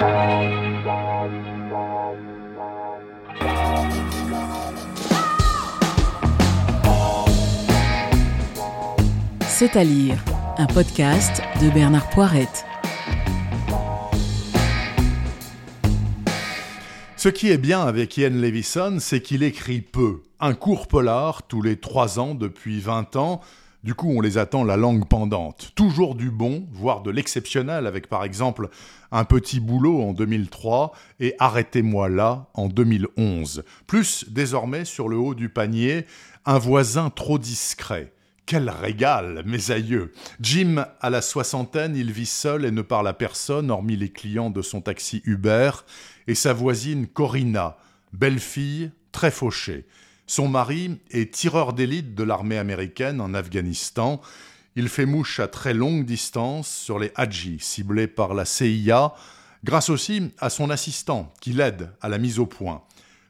C'est à lire, un podcast de Bernard Poirette. Ce qui est bien avec Ian Levison, c'est qu'il écrit peu. Un court polar tous les trois ans depuis 20 ans. Du coup, on les attend la langue pendante. Toujours du bon, voire de l'exceptionnel, avec par exemple Un petit boulot en 2003 et Arrêtez-moi là en 2011. Plus, désormais, sur le haut du panier, Un voisin trop discret. Quel régal, mes aïeux Jim a la soixantaine, il vit seul et ne parle à personne, hormis les clients de son taxi Uber, et sa voisine Corinna, belle fille, très fauchée. Son mari est tireur d'élite de l'armée américaine en Afghanistan. Il fait mouche à très longue distance sur les Hadjis, ciblés par la CIA, grâce aussi à son assistant, qui l'aide à la mise au point.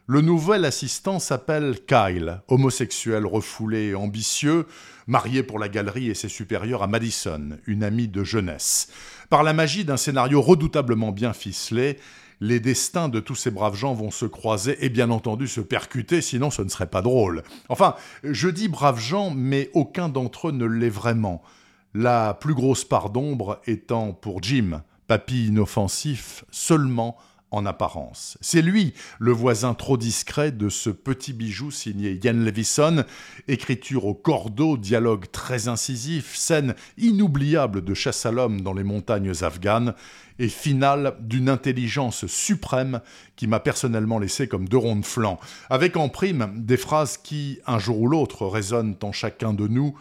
Le nouvel assistant s'appelle Kyle, homosexuel refoulé et ambitieux, marié pour la galerie et ses supérieurs à Madison, une amie de jeunesse. Par la magie d'un scénario redoutablement bien ficelé, les destins de tous ces braves gens vont se croiser et bien entendu se percuter, sinon ce ne serait pas drôle. Enfin, je dis braves gens, mais aucun d'entre eux ne l'est vraiment. La plus grosse part d'ombre étant pour Jim, papy inoffensif seulement en apparence. C'est lui, le voisin trop discret de ce petit bijou signé Ian Levison, écriture au cordeau, dialogue très incisif, scène inoubliable de chasse à l'homme dans les montagnes afghanes, et finale d'une intelligence suprême qui m'a personnellement laissé comme deux ronds de flanc, avec en prime des phrases qui, un jour ou l'autre, résonnent en chacun de nous,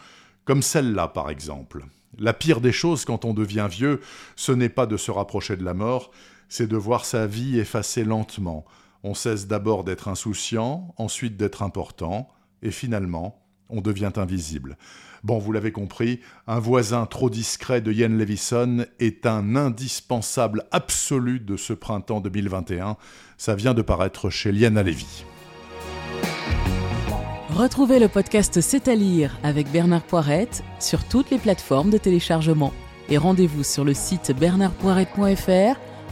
comme celle-là par exemple. La pire des choses quand on devient vieux, ce n'est pas de se rapprocher de la mort, c'est de voir sa vie effacer lentement. On cesse d'abord d'être insouciant, ensuite d'être important, et finalement, on devient invisible. Bon, vous l'avez compris, un voisin trop discret de Ian Levison est un indispensable absolu de ce printemps 2021. Ça vient de paraître chez Liana Levy. Retrouvez le podcast C'est à lire avec Bernard Poirette sur toutes les plateformes de téléchargement. Et rendez-vous sur le site bernardpoirette.fr